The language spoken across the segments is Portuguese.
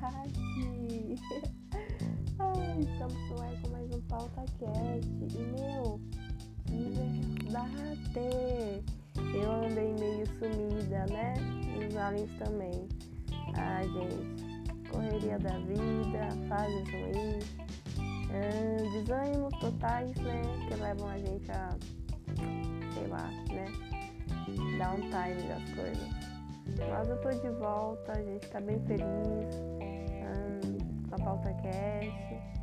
tarde! Ai, estamos no ar com mais um PautaCast. E, meu, que verdade! Eu andei meio sumida, né? E os aliens também. Ai, gente, correria da vida, fases ruins, hum, desânimos totais, né? Que levam a gente a, sei lá, né? Dar um time das coisas. Mas eu tô de volta, a gente tá bem feliz ah, com a pauta cast.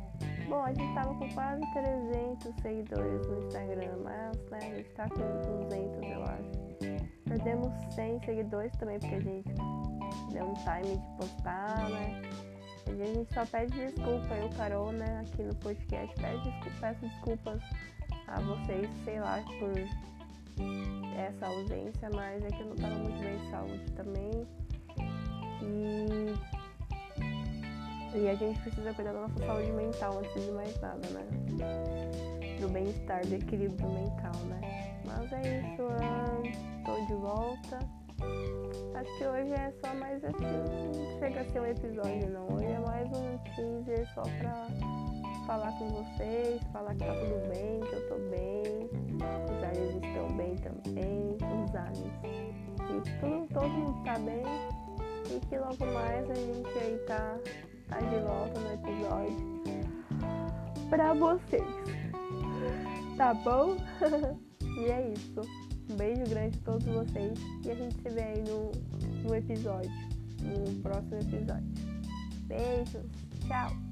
Bom, a gente tava com quase 300 seguidores no Instagram, mas né, a gente tá com 200, eu acho. Perdemos 100 seguidores também, porque a gente deu um time de postar, né? A gente só pede desculpa, eu, Carol, né, aqui no podcast, pede desculpa, peço desculpas a vocês, sei lá, por essa ausência, mas é que eu não tava muito bem de saúde também. E e a gente precisa cuidar da nossa saúde mental antes de mais nada, né? Do bem-estar, do equilíbrio mental, né? Mas é isso, tô de volta. Acho que hoje é só mais assim, não chega a ser um episódio não. Hoje é mais um teaser só pra falar com vocês, falar que tá tudo bem, que eu tô bem, os aliens estão bem também, os aliens. E tudo, todo mundo tá bem e que logo mais a gente aí tá tá de volta no episódio pra vocês. Tá bom? e é isso. Um beijo grande a todos vocês e a gente se vê aí no, no episódio, no próximo episódio. Beijos, tchau!